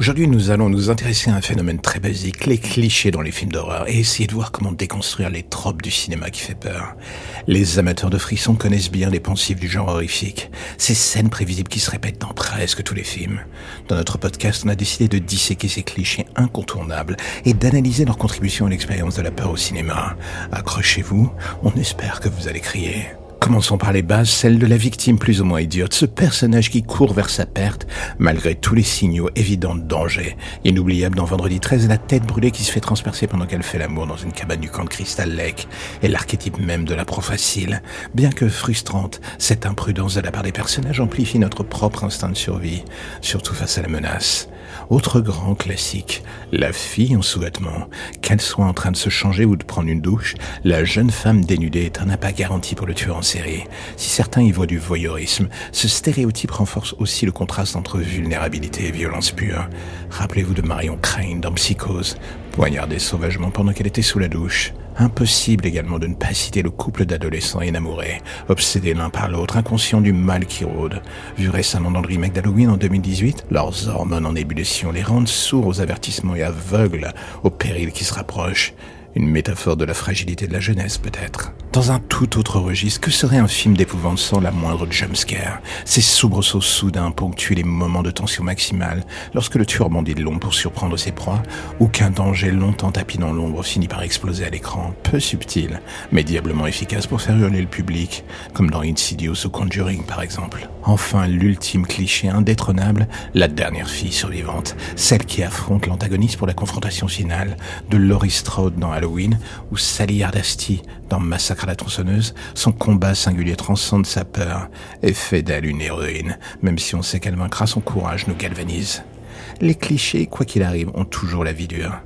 Aujourd'hui, nous allons nous intéresser à un phénomène très basique, les clichés dans les films d'horreur, et essayer de voir comment déconstruire les tropes du cinéma qui fait peur. Les amateurs de frissons connaissent bien les poncifs du genre horrifique, ces scènes prévisibles qui se répètent dans presque tous les films. Dans notre podcast, on a décidé de disséquer ces clichés incontournables et d'analyser leur contribution à l'expérience de la peur au cinéma. Accrochez-vous, on espère que vous allez crier. Commençons par les bases, celle de la victime plus ou moins idiote, ce personnage qui court vers sa perte, malgré tous les signaux évidents de danger. Inoubliable dans Vendredi 13, la tête brûlée qui se fait transpercer pendant qu'elle fait l'amour dans une cabane du camp de Crystal Lake, et l'archétype même de la pro facile. Bien que frustrante, cette imprudence de la part des personnages amplifie notre propre instinct de survie, surtout face à la menace. Autre grand classique, la fille en sous-vêtements. Qu'elle soit en train de se changer ou de prendre une douche, la jeune femme dénudée est un appât garanti pour le tueur en série. Si certains y voient du voyeurisme, ce stéréotype renforce aussi le contraste entre vulnérabilité et violence pure. Rappelez-vous de Marion Crane dans Psychose, poignardée sauvagement pendant qu'elle était sous la douche. Impossible également de ne pas citer le couple d'adolescents énamourés, obsédés l'un par l'autre, inconscients du mal qui rôde. Vu récemment dans le remake d'Halloween en 2018, leurs hormones en ébullition les rendent sourds aux avertissements et aveugles aux périls qui se rapprochent. Une métaphore de la fragilité de la jeunesse, peut-être. Dans un tout autre registre, que serait un film d'épouvante sans la moindre jumpscare Ces soubresauts soudains ponctuent les moments de tension maximale lorsque le tueur bondit de long pour surprendre ses proies ou qu'un danger longtemps tapis dans l'ombre finit par exploser à l'écran. Peu subtil, mais diablement efficace pour faire hurler le public, comme dans Insidious ou Conjuring par exemple. Enfin, l'ultime cliché indétrônable, la dernière fille survivante, celle qui affronte l'antagoniste pour la confrontation finale, de Laurie Strode dans Halloween ou Sally Hardasty dans Massacre la tronçonneuse, son combat singulier transcende sa peur et fait d'elle une héroïne, même si on sait qu'elle vaincra son courage nous galvanise. Les clichés, quoi qu'il arrive, ont toujours la vie dure.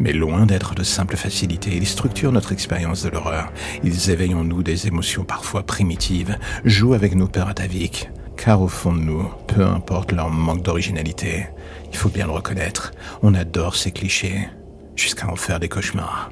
Mais loin d'être de simple facilité, ils structurent notre expérience de l'horreur. Ils éveillent en nous des émotions parfois primitives, jouent avec nos peurs ataviques. Car au fond de nous, peu importe leur manque d'originalité, il faut bien le reconnaître, on adore ces clichés, jusqu'à en faire des cauchemars.